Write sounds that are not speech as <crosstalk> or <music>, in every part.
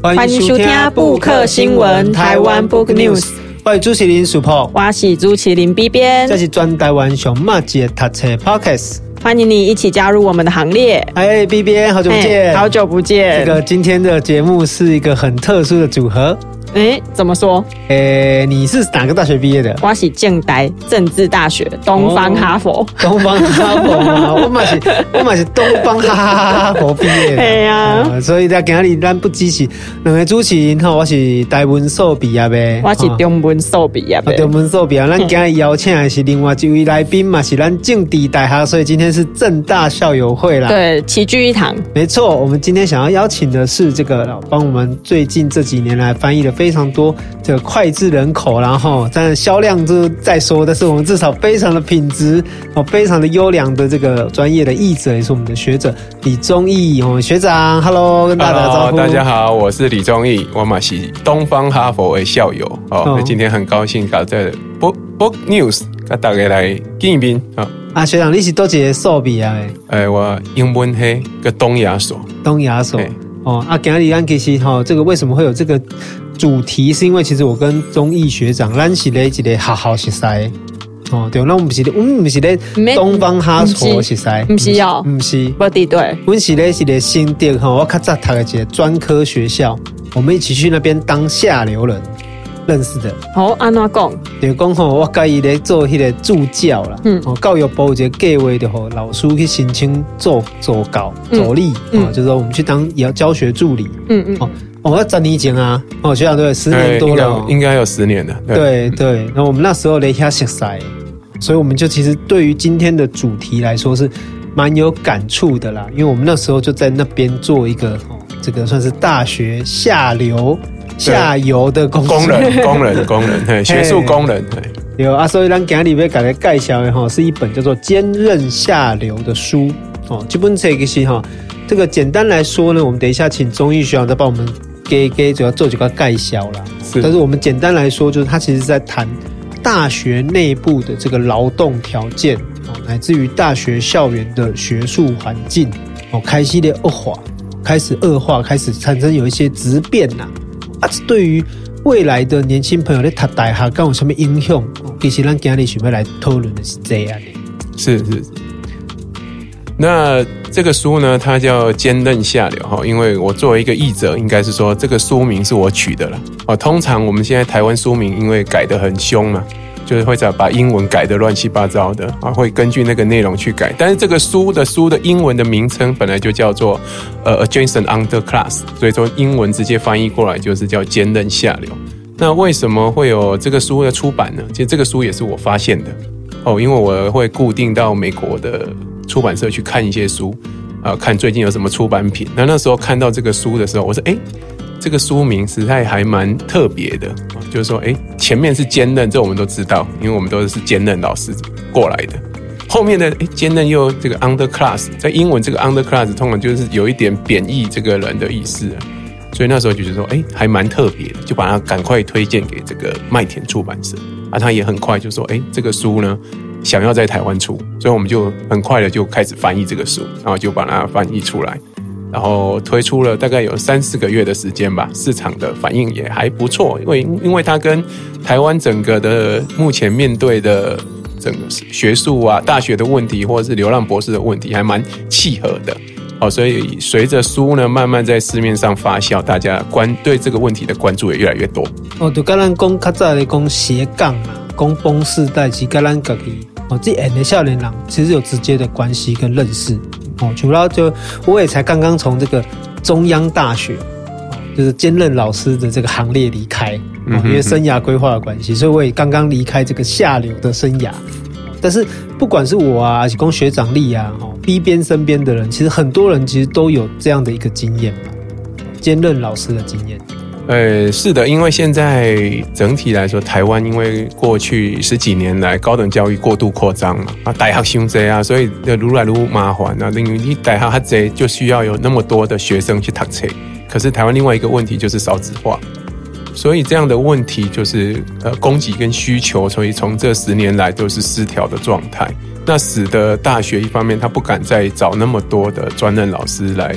欢迎收听布克新闻台湾 Book News。我是朱麒麟 Super，我是朱麒麟 B 边，这是专台湾熊马姐读册 Podcast。欢迎你一起加入我们的行列。哎，B B，，好久不见，好久不见。这个今天的节目是一个很特殊的组合。哎，怎么说？哎，你是哪个大学毕业的？我是政大政治大学，东方哈佛。东方哈佛嘛，我嘛是，<laughs> 我嘛是东方哈哈佛毕业的。哎呀，所以在今日咱不支持两个主持人哈，我是台文硕毕业呗，我是中文硕毕业的。中文硕毕业，<laughs> 咱今日邀请的是另外一位来宾嘛，是咱政治大学，所以今天是正大校友会啦。对，齐聚一堂。没错，我们今天想要邀请的是这个帮我们最近这几年来翻译的。非常多这个脍炙人口，然后但销量就再说，但是我们至少非常的品质哦，非常的优良的这个专业的译者，也是我们的学者李忠义哦，学长，Hello，跟大家打招呼。大家好，我是李忠义，我嘛是东方哈佛的校友哦，哦今天很高兴搞这 Book Book News，跟大家来见一面啊。啊，学长，你是多几个所毕业的？哎，我英文系个东亚所，东亚所哦。啊，今日咱其实哈，这个为什么会有这个？主题是因为其实我跟综艺学长，咱是咧一个学校熟识哦，对，那我们不是咧，我们不是咧东方哈佛熟识，不是哦，不是，不对对，我们是咧是咧新店哈，我较早读的一个专科学校，我们一起去那边当下流人认识的。好，安怎讲？就讲吼，我介意咧做迄个助教啦，嗯，哦，教育部有一个计划就吼，老师去申请做助教助理，啊，就是说我们去当也要教学助理，嗯嗯，哦。我要找你讲啊！哦，学长对，十年多了，哦应，应该有十年了。对对，那，我们那时候雷下学塞，所以我们就其实对于今天的主题来说是蛮有感触的啦。因为我们那时候就在那边做一个哦，这个算是大学下流下游的工 <laughs> 工人，工人，工人，对学术工人对。有啊，所以咱今日要给大家介绍的哈，是一本叫做《坚韧下流》的书哦。这本书其实哈，这个简单来说呢，我们等一下请宗愨学长再帮我们。给给主要做几个介绍啦，是。但是我们简单来说，就是他其实在谈大学内部的这个劳动条件哦，乃至于大学校园的学术环境哦，开始的恶化，开始恶化，开始产生有一些质变呐。啊，这对于未来的年轻朋友在读大学，跟有什么影响？其实咱今日准备来讨论的是这样的。是是。那这个书呢，它叫《坚韧下流》哈，因为我作为一个译者，应该是说这个书名是我取的了。哦，通常我们现在台湾书名因为改得很凶嘛，就是会在把英文改得乱七八糟的啊，会根据那个内容去改。但是这个书的书的英文的名称本来就叫做呃《Adjacent Underclass》，所以说英文直接翻译过来就是叫《坚韧下流》。那为什么会有这个书的出版呢？其实这个书也是我发现的哦，因为我会固定到美国的。出版社去看一些书，啊，看最近有什么出版品。那那时候看到这个书的时候，我说，哎，这个书名实在还蛮特别的，就是说，哎，前面是坚韧，这我们都知道，因为我们都是坚韧老师过来的。后面的哎，坚韧又这个 underclass，在英文这个 underclass 通常就是有一点贬义这个人的意思，所以那时候就是说，哎，还蛮特别的，就把它赶快推荐给这个麦田出版社，啊，他也很快就说，哎，这个书呢。想要在台湾出，所以我们就很快的就开始翻译这个书，然后就把它翻译出来，然后推出了大概有三四个月的时间吧，市场的反应也还不错，因为因为它跟台湾整个的目前面对的整个学术啊、大学的问题，或者是流浪博士的问题，还蛮契合的，哦，所以随着书呢慢慢在市面上发酵，大家关对这个问题的关注也越来越多。哦，就刚刚讲较早的讲斜杠啊。公崩世代及格兰格基哦，这演的少年郎其实有直接的关系跟认识哦。主要就我也才刚刚从这个中央大学哦，就是兼任老师的这个行列离开哦，因为生涯规划的关系，所以我也刚刚离开这个下流的生涯。但是不管是我啊，还是供学长力啊，哦，B 边身边的人，其实很多人其实都有这样的一个经验嘛，兼任老师的经验。呃，是的，因为现在整体来说，台湾因为过去十几年来高等教育过度扩张嘛，啊，大学生多啊，所以越来如麻烦啊。因为你大学很多，就需要有那么多的学生去读册。可是台湾另外一个问题就是少子化，所以这样的问题就是呃供给跟需求，所以从这十年来都是失调的状态。那使得大学一方面他不敢再找那么多的专任老师来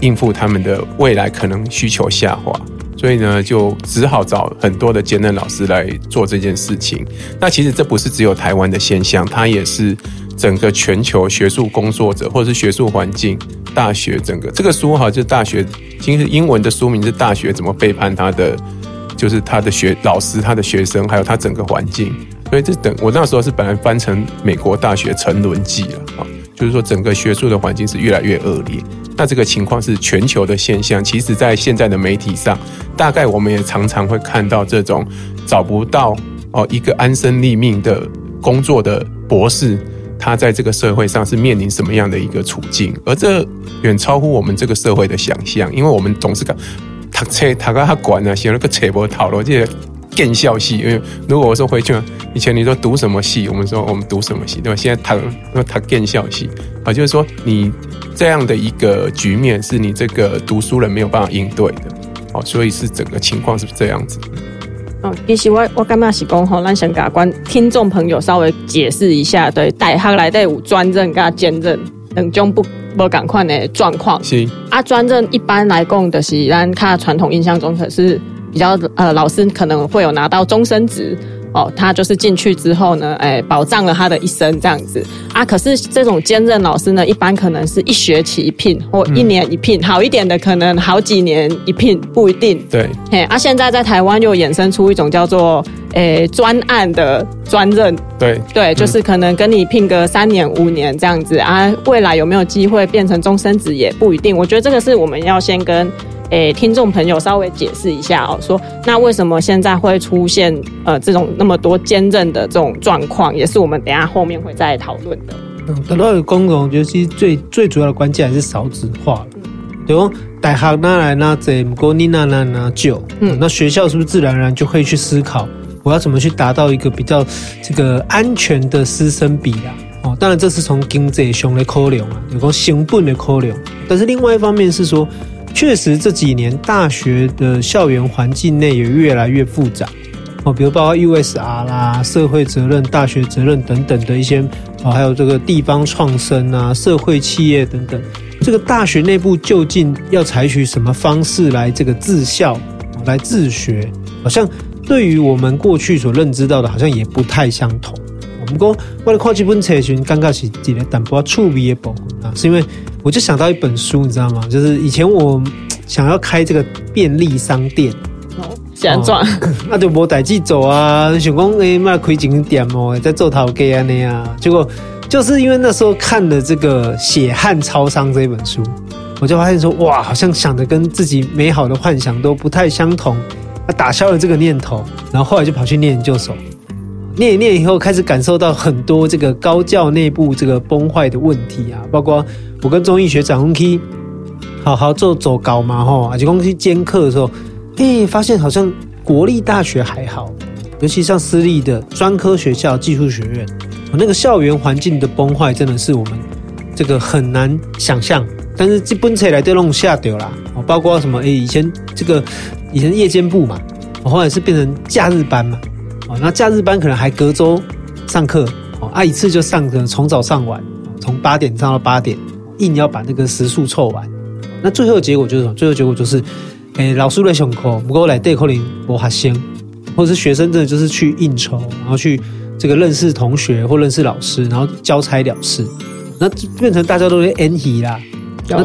应付他们的未来可能需求下滑，所以呢，就只好找很多的兼任老师来做这件事情。那其实这不是只有台湾的现象，它也是整个全球学术工作者或者是学术环境、大学整个这个书哈，就是大学，其实英文的书名是《大学怎么背叛他的》，就是他的学老师、他的学生，还有他整个环境。所以这等我那时候是本来翻成美国大学沉沦记了啊，就是说整个学术的环境是越来越恶劣。那这个情况是全球的现象，其实，在现在的媒体上，大概我们也常常会看到这种找不到哦一个安身立命的工作的博士，他在这个社会上是面临什么样的一个处境，而这远超乎我们这个社会的想象，因为我们总是讲读册读到他管啊，写了个册无头路，这个见笑戏。因为如果我说回去，以前你说读什么戏，我们说我们读什么戏，对吧？现在读说读见笑戏啊，就是说你。这样的一个局面是你这个读书人没有办法应对的，哦，所以是整个情况是这样子。哦，其实我我刚刚是讲吼，让先给观听众朋友稍微解释一下，对，大学来的有专任跟兼任两种不不赶快的状况。是啊，专任一般来讲的是咱看传统印象中可是比较呃，老师可能会有拿到终身职。哦，他就是进去之后呢，哎，保障了他的一生这样子啊。可是这种兼任老师呢，一般可能是一学期一聘或一年一聘，嗯、好一点的可能好几年一聘，不一定。对，嘿啊，现在在台湾又衍生出一种叫做诶专案的专任。对对，就是可能跟你聘个三年五年这样子啊，未来有没有机会变成终身职也不一定。我觉得这个是我们要先跟。诶，听众朋友稍微解释一下哦，说那为什么现在会出现呃这种那么多兼任的这种状况，也是我们等一下后面会再讨论的。嗯，等到有公共，我觉得其实最最主要的关键还是少子化。嗯，对哦，大学哪来哪这不过你哪哪哪就，嗯，那学校是不是自然而然就会去思考，我要怎么去达到一个比较这个安全的师生比啊？哦，当然这是从经济上的考量啊，有个成本的考量，但是另外一方面是说。确实这几年大学的校园环境内也越来越复杂哦，比如包括 USR 啦、社会责任、大学责任等等的一些哦，还有这个地方创生啊、社会企业等等。这个大学内部究竟要采取什么方式来这个自校、来自学？好像对于我们过去所认知到的，好像也不太相同。我们说为了跨这本册询，刚刚是几个淡薄趣味的部分啊，是因为。我就想到一本书，你知道吗？就是以前我想要开这个便利商店，哦，想赚，<laughs> 那就无代志走啊。想讲诶，卖开景点哦，在做头家啊那样。结果就是因为那时候看了这个《血汗超商》这本书，我就发现说，哇，好像想的跟自己美好的幻想都不太相同，那打消了这个念头。然后后来就跑去念研究所，念一念以后，开始感受到很多这个高教内部这个崩坏的问题啊，包括。我跟中医学长去好好做走稿嘛，吼，而且公去兼课的时候，哎，发现好像国立大学还好，尤其像私立的专科学校、技术学院，那个校园环境的崩坏，真的是我们这个很难想象。但是基本起来都弄下掉啦，包括什么？哎，以前这个以前夜间部嘛，我后来是变成假日班嘛，哦，那假日班可能还隔周上课，哦，啊，一次就上可能从早上晚，从八点上到八点。硬要把那个时数凑完，那最后的结果就是什么？最后结果就是，诶、欸，老师来上课，不过来带课铃我还先，或者是学生真的就是去应酬，然后去这个认识同学或认识老师，然后交差了事，那变成大家都是 N 级啦，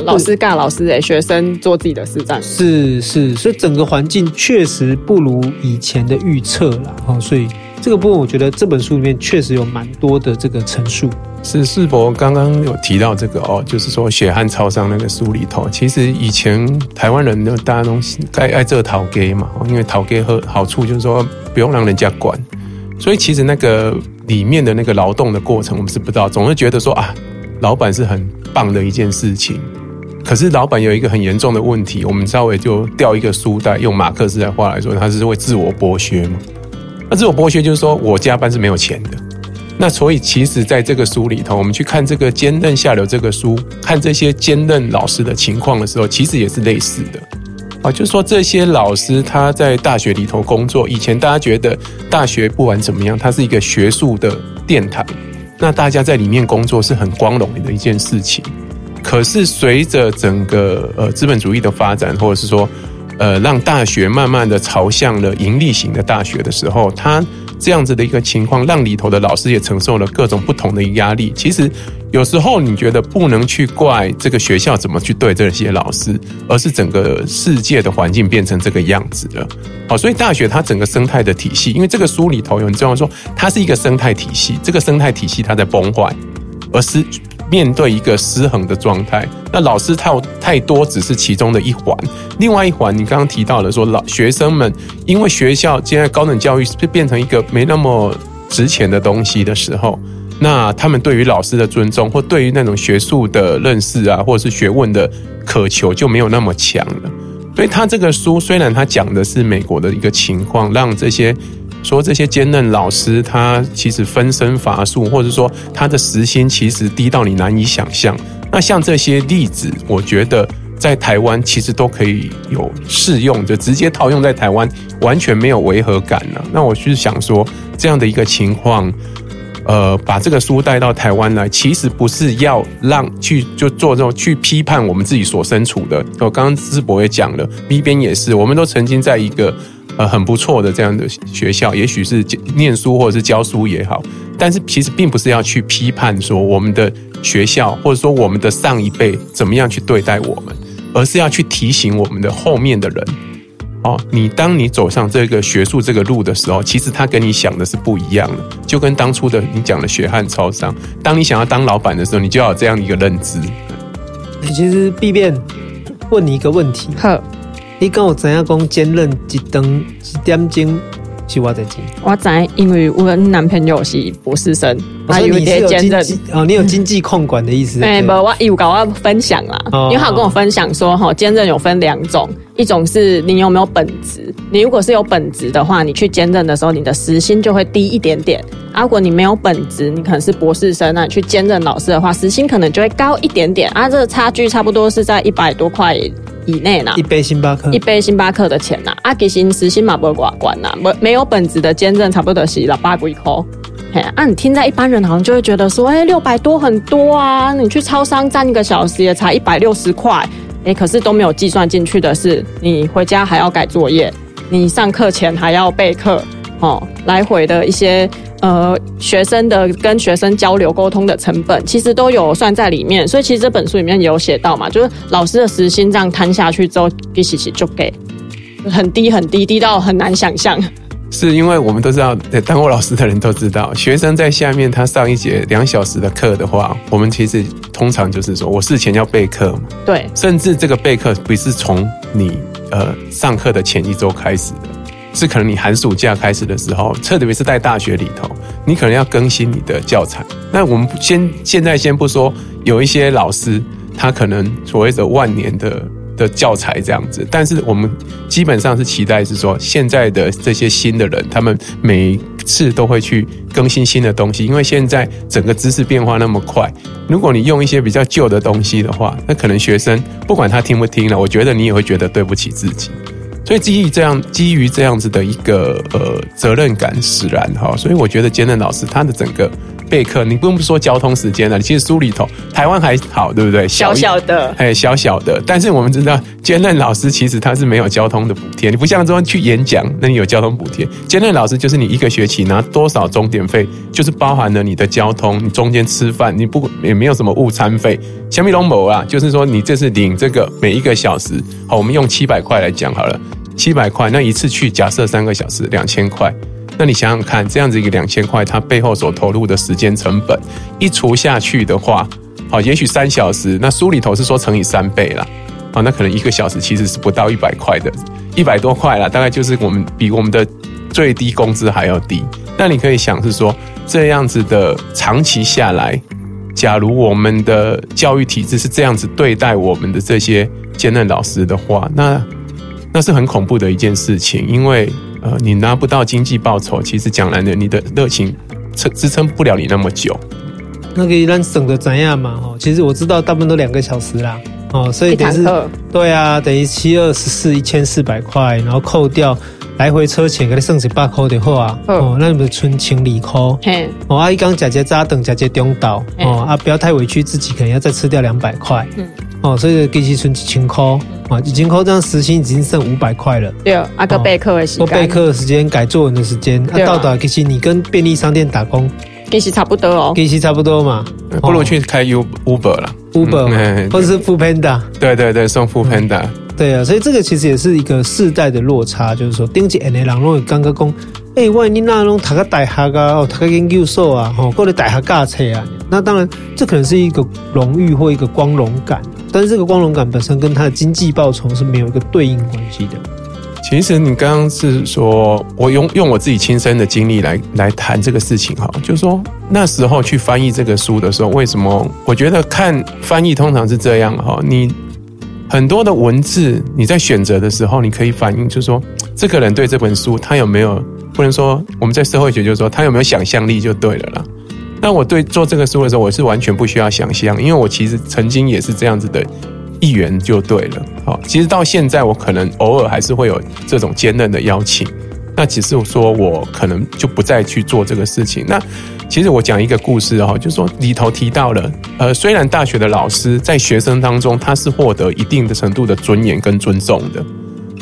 老师尬老师诶，学生做自己的事这样，是是，所以整个环境确实不如以前的预测啦。哈，所以这个部分我觉得这本书里面确实有蛮多的这个陈述。是世博刚刚有提到这个哦，就是说血汗超商那个书里头，其实以前台湾人的大家都爱爱这讨给嘛，因为讨给和好处就是说不用让人家管，所以其实那个里面的那个劳动的过程我们是不知道，总是觉得说啊，老板是很棒的一件事情，可是老板有一个很严重的问题，我们稍微就掉一个书袋，用马克思的话来说，他是会自我剥削嘛，那自我剥削就是说我加班是没有钱的。那所以，其实在这个书里头，我们去看这个兼任下流这个书，看这些兼任老师的情况的时候，其实也是类似的啊。就是说，这些老师他在大学里头工作，以前大家觉得大学不管怎么样，它是一个学术的殿堂，那大家在里面工作是很光荣的一件事情。可是随着整个呃资本主义的发展，或者是说呃让大学慢慢的朝向了盈利型的大学的时候，它这样子的一个情况，让里头的老师也承受了各种不同的压力。其实有时候你觉得不能去怪这个学校怎么去对这些老师，而是整个世界的环境变成这个样子了。好，所以大学它整个生态的体系，因为这个书里头有你知道说，它是一个生态体系，这个生态体系它在崩坏，而是。面对一个失衡的状态，那老师太太多只是其中的一环，另外一环你刚刚提到了说老学生们因为学校现在高等教育是变成一个没那么值钱的东西的时候，那他们对于老师的尊重或对于那种学术的认识啊，或者是学问的渴求就没有那么强了。所以他这个书虽然他讲的是美国的一个情况，让这些。说这些兼任老师，他其实分身乏术，或者说他的时薪其实低到你难以想象。那像这些例子，我觉得在台湾其实都可以有适用，就直接套用在台湾，完全没有违和感了。那我是想说，这样的一个情况，呃，把这个书带到台湾来，其实不是要让去就做这种去批判我们自己所身处的。我刚刚智博也讲了，B 边也是，我们都曾经在一个。呃，很不错的这样的学校，也许是念书或者是教书也好，但是其实并不是要去批判说我们的学校或者说我们的上一辈怎么样去对待我们，而是要去提醒我们的后面的人，哦，你当你走上这个学术这个路的时候，其实他跟你想的是不一样的，就跟当初的你讲的血汗超商，当你想要当老板的时候，你就要有这样一个认知。其实必变问你一个问题。你跟我怎样讲？兼任一等一点钟是我在兼。我知，因为我男朋友是博士生，他有点兼任。哦，你有经济控管的意思？<laughs> 哎，不，我有跟我分享啦。因为他有跟我分享说，哈，兼任有分两种，一种是你有没有本职。你如果是有本职的话，你去兼任的时候，你的时薪就会低一点点。啊，如果你没有本职，你可能是博士生，那你去兼任老师的话，时薪可能就会高一点点。啊，这个差距差不多是在一百多块。以内呐，一杯星巴克，一杯星巴克的钱呐，啊，其实时薪嘛不会寡关呐，没没有本子的兼任差不多是六百几块，嘿，啊，你听在一般人好像就会觉得说，哎，六百多很多啊，你去超商站一个小时也才一百六十块，哎，可是都没有计算进去的是，你回家还要改作业，你上课前还要备课，哦，来回的一些。呃，学生的跟学生交流沟通的成本，其实都有算在里面，所以其实这本书里面也有写到嘛，就是老师的时薪这样摊下去之后，一起起就给很低很低，低到很难想象。是因为我们都知道，当过老师的人都知道，学生在下面他上一节两小时的课的话，我们其实通常就是说我事前要备课嘛，对，甚至这个备课不是从你呃上课的前一周开始的。是可能你寒暑假开始的时候，特别是在大学里头，你可能要更新你的教材。那我们先现在先不说，有一些老师他可能所谓的万年的的教材这样子，但是我们基本上是期待是说，现在的这些新的人，他们每一次都会去更新新的东西，因为现在整个知识变化那么快，如果你用一些比较旧的东西的话，那可能学生不管他听不听了，我觉得你也会觉得对不起自己。所以基于这样，基于这样子的一个呃责任感使然哈，所以我觉得兼任老师他的整个备课，你不用说交通时间了，其实书里头台湾还好，对不对？小小的，哎，小小的。但是我们知道兼任老师其实他是没有交通的补贴，你不像说去演讲，那你有交通补贴。兼任老师就是你一个学期拿多少钟点费，就是包含了你的交通，你中间吃饭，你不也没有什么误餐费。小米龙某啊，就是说你这是领这个每一个小时，好，我们用七百块来讲好了。七百块，那一次去假设三个小时两千块，那你想想看，这样子一个两千块，它背后所投入的时间成本一除下去的话，好，也许三小时，那书里头是说乘以三倍啦，好，那可能一个小时其实是不到一百块的，一百多块啦，大概就是我们比我们的最低工资还要低。那你可以想是说，这样子的长期下来，假如我们的教育体制是这样子对待我们的这些兼任老师的话，那。那是很恐怖的一件事情，因为呃，你拿不到经济报酬，其实讲来呢，你的热情撑支撑不了你那么久。那个一旦省的怎样嘛？哦，其实我知道大部分都两个小时啦，哦，所以等于是对啊，等于七二十四一千四百块，然后扣掉来回车钱给你剩一百块就好啊。哦，那你们存千二块。嘿，哦，阿姨刚姐姐早等姐姐中岛哦，啊，不要太委屈自己，可能要再吃掉两百块。嗯，哦，所以给其存几千块啊，几千块这样时薪已经剩五百块了。对，啊个备课的时间，备课的时间改作文的时间，啊，到达其实你跟便利商店打工，其实差不多哦，其实差不多嘛，不如去开 U Uber 了，Uber 或者是 Foodpanda，对对对，送 Foodpanda。对啊，所以这个其实也是一个世代的落差，就是说，顶级 N A 郎拢刚刚讲，哎，万一你那拢读个大学啊，哦，读个研究所啊，吼，过来大学教册啊，那当然这可能是一个荣誉或一个光荣感，但是这个光荣感本身跟他的经济报酬是没有一个对应关系的。其实你刚刚是说我用用我自己亲身的经历来来谈这个事情哈，就是说那时候去翻译这个书的时候，为什么我觉得看翻译通常是这样哈，你。很多的文字，你在选择的时候，你可以反映，就是说，这个人对这本书，他有没有不能说我们在社会学就是说，他有没有想象力就对了啦。那我对做这个书的时候，我是完全不需要想象，因为我其实曾经也是这样子的一员就对了。好，其实到现在，我可能偶尔还是会有这种兼任的邀请，那只是说我可能就不再去做这个事情。那。其实我讲一个故事哈，就是说里头提到了，呃，虽然大学的老师在学生当中他是获得一定的程度的尊严跟尊重的。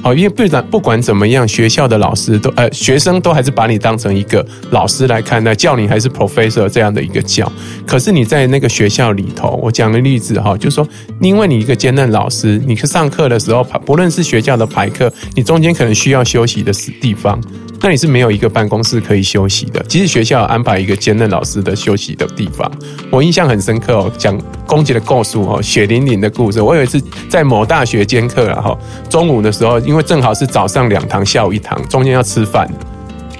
哦，因为不然不管怎么样，学校的老师都呃，学生都还是把你当成一个老师来看待，叫你还是 professor 这样的一个叫。可是你在那个学校里头，我讲个例子哈，就是说，因为你一个兼任老师，你去上课的时候，不论是学校的排课，你中间可能需要休息的地方，那你是没有一个办公室可以休息的。其实学校安排一个兼任老师的休息的地方，我印象很深刻哦，讲公杰的故事哦，血淋淋的故事。我有一次在某大学兼课然后中午的时候。因为正好是早上两堂，下午一堂，中间要吃饭，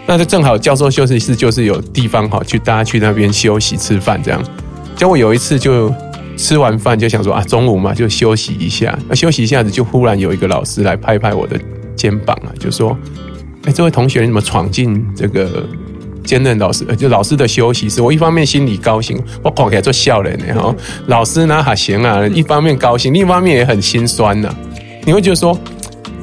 那就正好教授休息室就是有地方哈，去大家去那边休息吃饭这样。结果有一次就吃完饭就想说啊，中午嘛就休息一下，那休息一下子就忽然有一个老师来拍拍我的肩膀啊，就说：“哎，这位同学你怎么闯进这个兼任老师就老师的休息室？”我一方面心里高兴，我跑起来做笑脸呢哈。老师呢还行啊，一方面高兴，另一方面也很心酸呐。你会觉得说。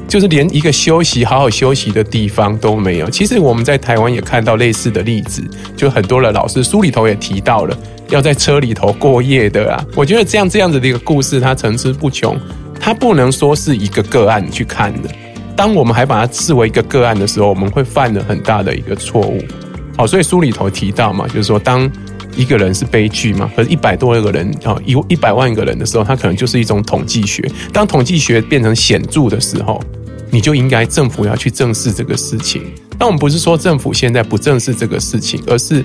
就是连一个休息、好好休息的地方都没有。其实我们在台湾也看到类似的例子，就很多的老师书里头也提到了要在车里头过夜的啊。我觉得这样这样子的一个故事，它层出不穷，它不能说是一个个案去看的。当我们还把它视为一个个案的时候，我们会犯了很大的一个错误。好，所以书里头提到嘛，就是说当一个人是悲剧嘛，可是一百多个人啊，一一百万个人的时候，它可能就是一种统计学。当统计学变成显著的时候，你就应该政府要去正视这个事情。但我们不是说政府现在不正视这个事情，而是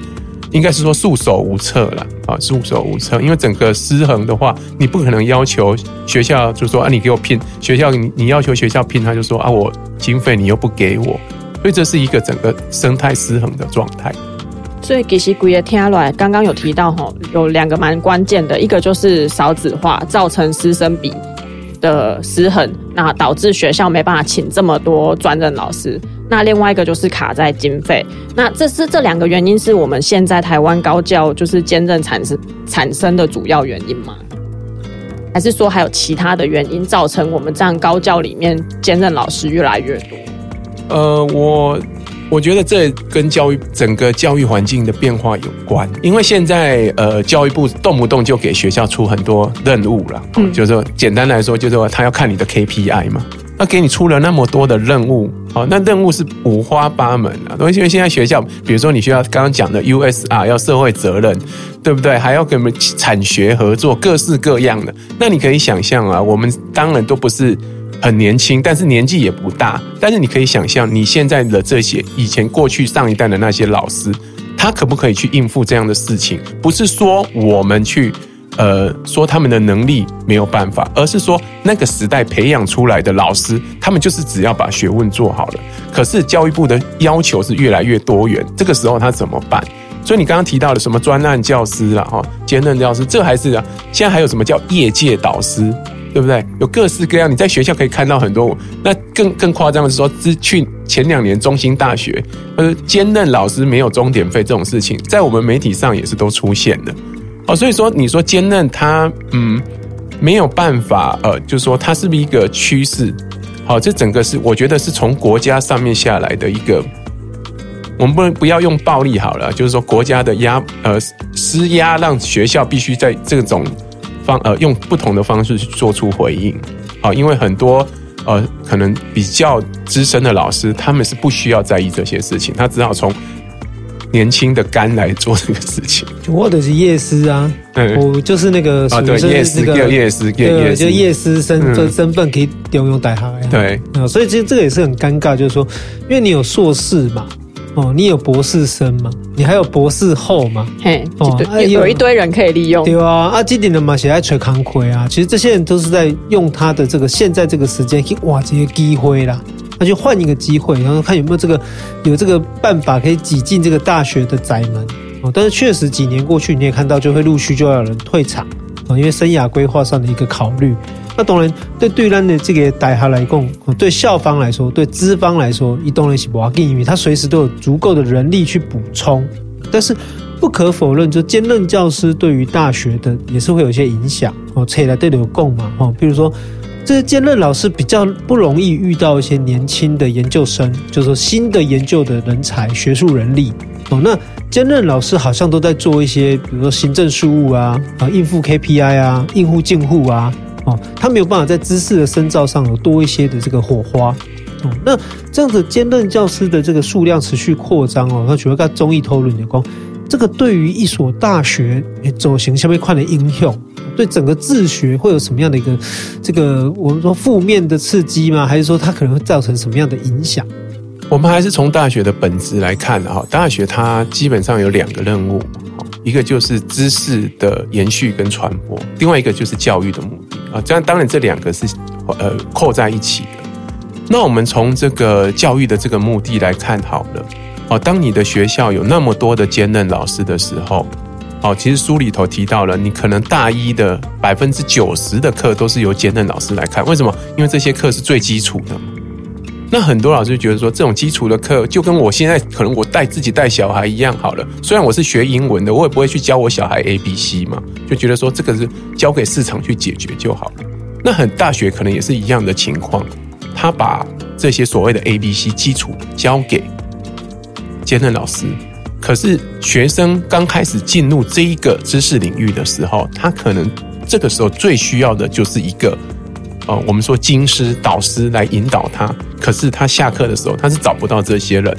应该是说束手无策了啊，束手无策。因为整个失衡的话，你不可能要求学校就说啊，你给我聘学校，你你要求学校聘他就说啊，我经费你又不给我，所以这是一个整个生态失衡的状态。所以其实贵的听来，刚刚有提到哈，有两个蛮关键的，一个就是少子化造成师生比的失衡，那导致学校没办法请这么多专任老师。那另外一个就是卡在经费。那这是这两个原因，是我们现在台湾高教就是兼任产生产生的主要原因吗？还是说还有其他的原因造成我们这样高教里面兼任老师越来越多？呃，我。我觉得这跟教育整个教育环境的变化有关，因为现在呃教育部动不动就给学校出很多任务了，嗯，就是说简单来说就是说他要看你的 KPI 嘛，那给你出了那么多的任务，好，那任务是五花八门啊，因为现在学校，比如说你学校刚刚讲的 USR 要社会责任，对不对？还要跟我们产学合作，各式各样的，那你可以想象啊，我们当然都不是。很年轻，但是年纪也不大。但是你可以想象，你现在的这些以前过去上一代的那些老师，他可不可以去应付这样的事情？不是说我们去呃说他们的能力没有办法，而是说那个时代培养出来的老师，他们就是只要把学问做好了。可是教育部的要求是越来越多元，这个时候他怎么办？所以你刚刚提到的什么专案教师啦，哈，兼任教师，这还是，现在还有什么叫业界导师？对不对？有各式各样，你在学校可以看到很多。那更更夸张的是说，之去前两年中心大学，呃，兼任老师没有钟点费这种事情，在我们媒体上也是都出现的。哦，所以说你说兼任他，嗯，没有办法，呃，就是说他是不是一个趋势？好，这整个是我觉得是从国家上面下来的一个，我们不能不要用暴力好了，就是说国家的压呃施压，让学校必须在这种方呃用不同的方式去做出回应。好，因为很多呃可能比较资深的老师，他们是不需要在意这些事情，他只好从。年轻的肝来做这个事情，或者是夜师啊，嗯、我就是那个啊，对，夜师，夜师，对，就夜师身份身份可以调用代号，对。啊，所以其实这个也是很尴尬，就是说，因为你有硕士嘛，哦，你有博士生吗，你还有博士后吗，嘿，哦，有一堆人可以利用，对啊，啊，今年的嘛，写在吹康亏啊，其实这些人都是在用他的这个现在这个时间去挖这些机会啦。那就换一个机会，然后看有没有这个有这个办法可以挤进这个大学的宅门哦。但是确实几年过去，你也看到就会陆续就要有人退场啊，因为生涯规划上的一个考虑。那当然，对对咱的这个大学来讲，对校方来说，对资方来说，一当然是不要紧，因为他随时都有足够的人力去补充。但是不可否认，就兼任教师对于大学的也是会有一些影响哦。车来对有共嘛哦，比如说。这些兼任老师比较不容易遇到一些年轻的研究生，就是说新的研究的人才、学术人力哦。那兼任老师好像都在做一些，比如说行政事务啊，啊应付 KPI 啊，应付进户啊，哦，他没有办法在知识的深造上有多一些的这个火花哦。那这样子兼任教师的这个数量持续扩张哦，那主要跟综艺讨论有关。这个对于一所大学走行下面快的应用。对整个自学会有什么样的一个这个我们说负面的刺激吗？还是说它可能会造成什么样的影响？我们还是从大学的本质来看哈。大学它基本上有两个任务，一个就是知识的延续跟传播，另外一个就是教育的目的啊。这样当然这两个是呃扣在一起的。那我们从这个教育的这个目的来看好了哦。当你的学校有那么多的兼任老师的时候。哦，其实书里头提到了，你可能大一的百分之九十的课都是由兼任老师来看。为什么？因为这些课是最基础的。那很多老师觉得说，这种基础的课就跟我现在可能我带自己带小孩一样好了。虽然我是学英文的，我也不会去教我小孩 A B C 嘛，就觉得说这个是交给市场去解决就好了。那很大学可能也是一样的情况，他把这些所谓的 A B C 基础交给兼任老师。可是学生刚开始进入这一个知识领域的时候，他可能这个时候最需要的就是一个，呃，我们说经师导师来引导他。可是他下课的时候，他是找不到这些人。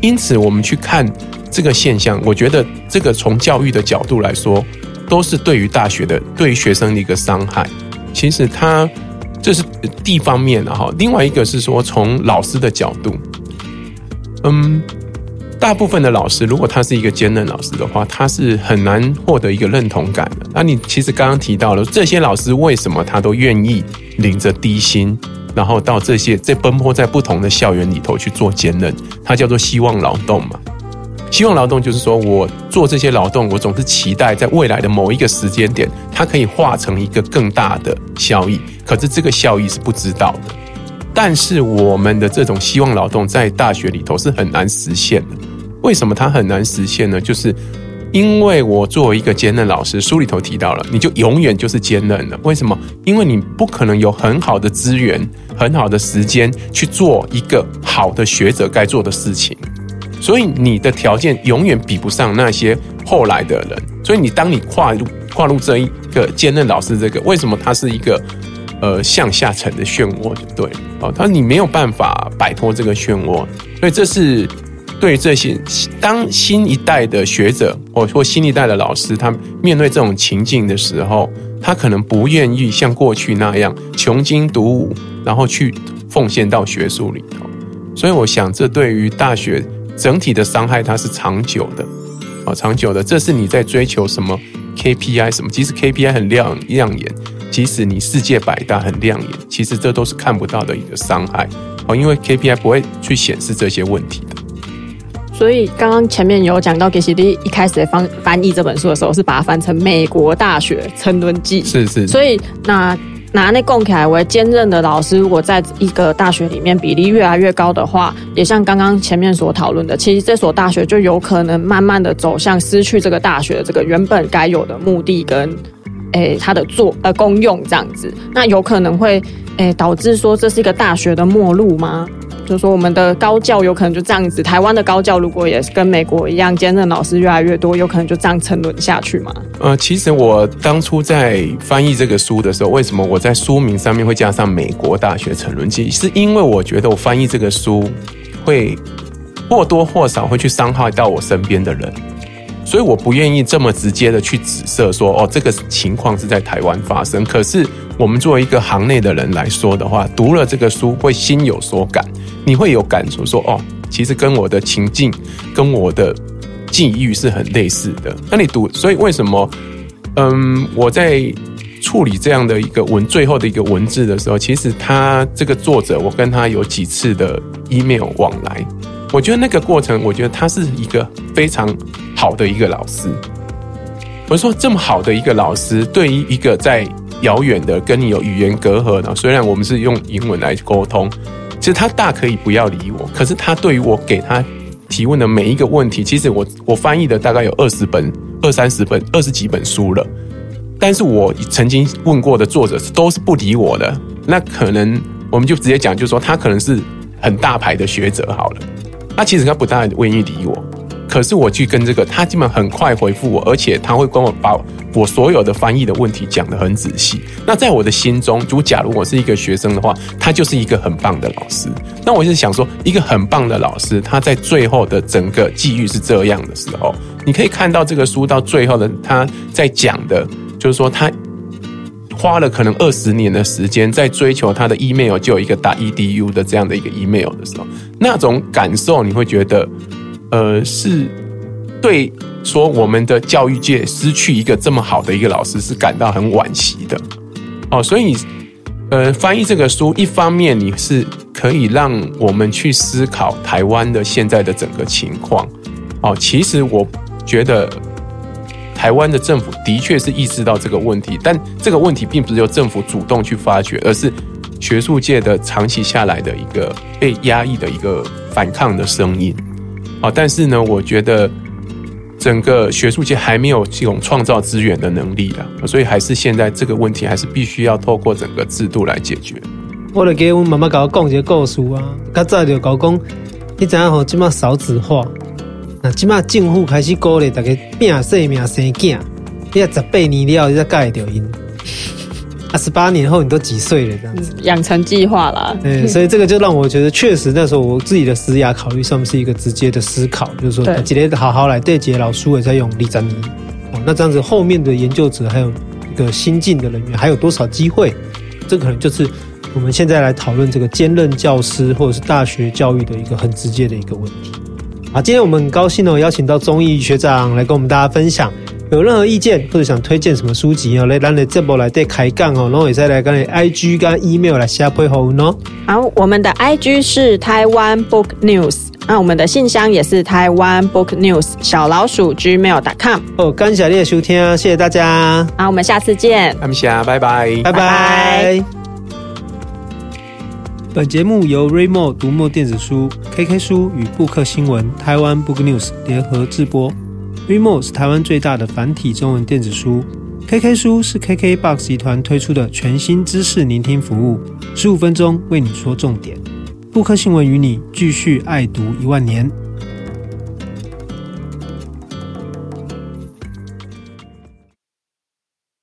因此，我们去看这个现象，我觉得这个从教育的角度来说，都是对于大学的、对于学生的一个伤害。其实他这是第一方面的哈，另外一个是说从老师的角度，嗯。大部分的老师，如果他是一个兼任老师的话，他是很难获得一个认同感的。那你其实刚刚提到了这些老师，为什么他都愿意领着低薪，然后到这些在奔波在不同的校园里头去做兼任？他叫做希望劳动嘛。希望劳动就是说我做这些劳动，我总是期待在未来的某一个时间点，它可以化成一个更大的效益。可是这个效益是不知道的。但是我们的这种希望劳动在大学里头是很难实现的。为什么它很难实现呢？就是因为我作为一个兼任老师，书里头提到了，你就永远就是兼任了。为什么？因为你不可能有很好的资源、很好的时间去做一个好的学者该做的事情，所以你的条件永远比不上那些后来的人。所以你当你跨入跨入这一个兼任老师这个，为什么它是一个？呃，向下沉的漩涡就对哦，他说你没有办法摆脱这个漩涡，所以这是对这些当新一代的学者或或新一代的老师，他面对这种情境的时候，他可能不愿意像过去那样穷经读武，然后去奉献到学术里头。所以我想，这对于大学整体的伤害，它是长久的哦，长久的。这是你在追求什么 KPI 什么？其实 KPI 很亮亮眼。即使你世界百大很亮眼，其实这都是看不到的一个伤害哦，因为 KPI 不会去显示这些问题的。所以刚刚前面有讲到，其实你一开始在翻翻译这本书的时候，是把它翻成《美国大学沉沦记》。是是。所以那拿那供起来为兼任的老师，如果在一个大学里面比例越来越高的话，也像刚刚前面所讨论的，其实这所大学就有可能慢慢的走向失去这个大学的这个原本该有的目的跟。诶它的作呃功用这样子，那有可能会诶导致说这是一个大学的末路吗？就是说，我们的高教有可能就这样子。台湾的高教如果也是跟美国一样，兼任老师越来越多，有可能就这样沉沦下去吗？呃，其实我当初在翻译这个书的时候，为什么我在书名上面会加上“美国大学沉沦记”？是因为我觉得我翻译这个书会或多或少会去伤害到我身边的人，所以我不愿意这么直接的去指涉说，哦，这个情况是在台湾发生。可是我们作为一个行内的人来说的话，读了这个书会心有所感。你会有感触说哦，其实跟我的情境、跟我的际遇是很类似的。那你读，所以为什么？嗯，我在处理这样的一个文最后的一个文字的时候，其实他这个作者，我跟他有几次的 email 往来。我觉得那个过程，我觉得他是一个非常好的一个老师。我说这么好的一个老师，对于一个在遥远的跟你有语言隔阂的，虽然我们是用英文来沟通。其实他大可以不要理我，可是他对于我给他提问的每一个问题，其实我我翻译的大概有二十本、二三十本、二十几本书了，但是我曾经问过的作者都是不理我的。那可能我们就直接讲，就是说他可能是很大牌的学者好了，他其实他不大愿意理我。可是我去跟这个，他基本很快回复我，而且他会跟我把我所有的翻译的问题讲得很仔细。那在我的心中，如假如我是一个学生的话，他就是一个很棒的老师。那我就是想说，一个很棒的老师，他在最后的整个际遇是这样的时候，你可以看到这个书到最后的他在讲的，就是说他花了可能二十年的时间在追求他的 email 就有一个打 edu 的这样的一个 email 的时候，那种感受你会觉得。呃，是对说我们的教育界失去一个这么好的一个老师是感到很惋惜的哦，所以呃，翻译这个书，一方面你是可以让我们去思考台湾的现在的整个情况哦。其实我觉得台湾的政府的确是意识到这个问题，但这个问题并不是由政府主动去发掘，而是学术界的长期下来的一个被压抑的一个反抗的声音。啊，但是呢，我觉得整个学术界还没有这种创造资源的能力的，所以还是现在这个问题还是必须要透过整个制度来解决。我来给我妈妈搞讲一个故事啊，较早就搞讲，你知影吼，即马少子化，那即马政府开始鼓励大家拼生命生囝，你啊十八年了，你才改掉因。<laughs> 啊，十八年后你都几岁了？这样子养成计划啦。对，<laughs> 所以这个就让我觉得，确实那时候我自己的职涯考虑上面是一个直接的思考，就是说，今天好好来对接老师也在用立章。哦，那这样子后面的研究者还有一个新进的人员还有多少机会？这可能就是我们现在来讨论这个兼任教师或者是大学教育的一个很直接的一个问题。好，今天我们很高兴哦，邀请到综艺学长来跟我们大家分享。有任何意见或者想推荐什么书籍哦，来让你这波来对开杠哦，然后也再来跟你 IG 跟 email 来下配合哦。好，我们的 IG 是台湾 Book News，那我们的信箱也是台湾 Book News 小老鼠 gmail.com。哦，感谢你的收听，谢谢大家。好，我们下次见。感谢，拜拜，拜拜。本节目由 Raymo 读墨电子书、KK 书与布克新闻台湾 Book News 联合制播。Raymo 是台湾最大的繁体中文电子书，KK 书是 KKBOX 集团推出的全新知识聆听服务，十五分钟为你说重点。布克新闻与你继续爱读一万年。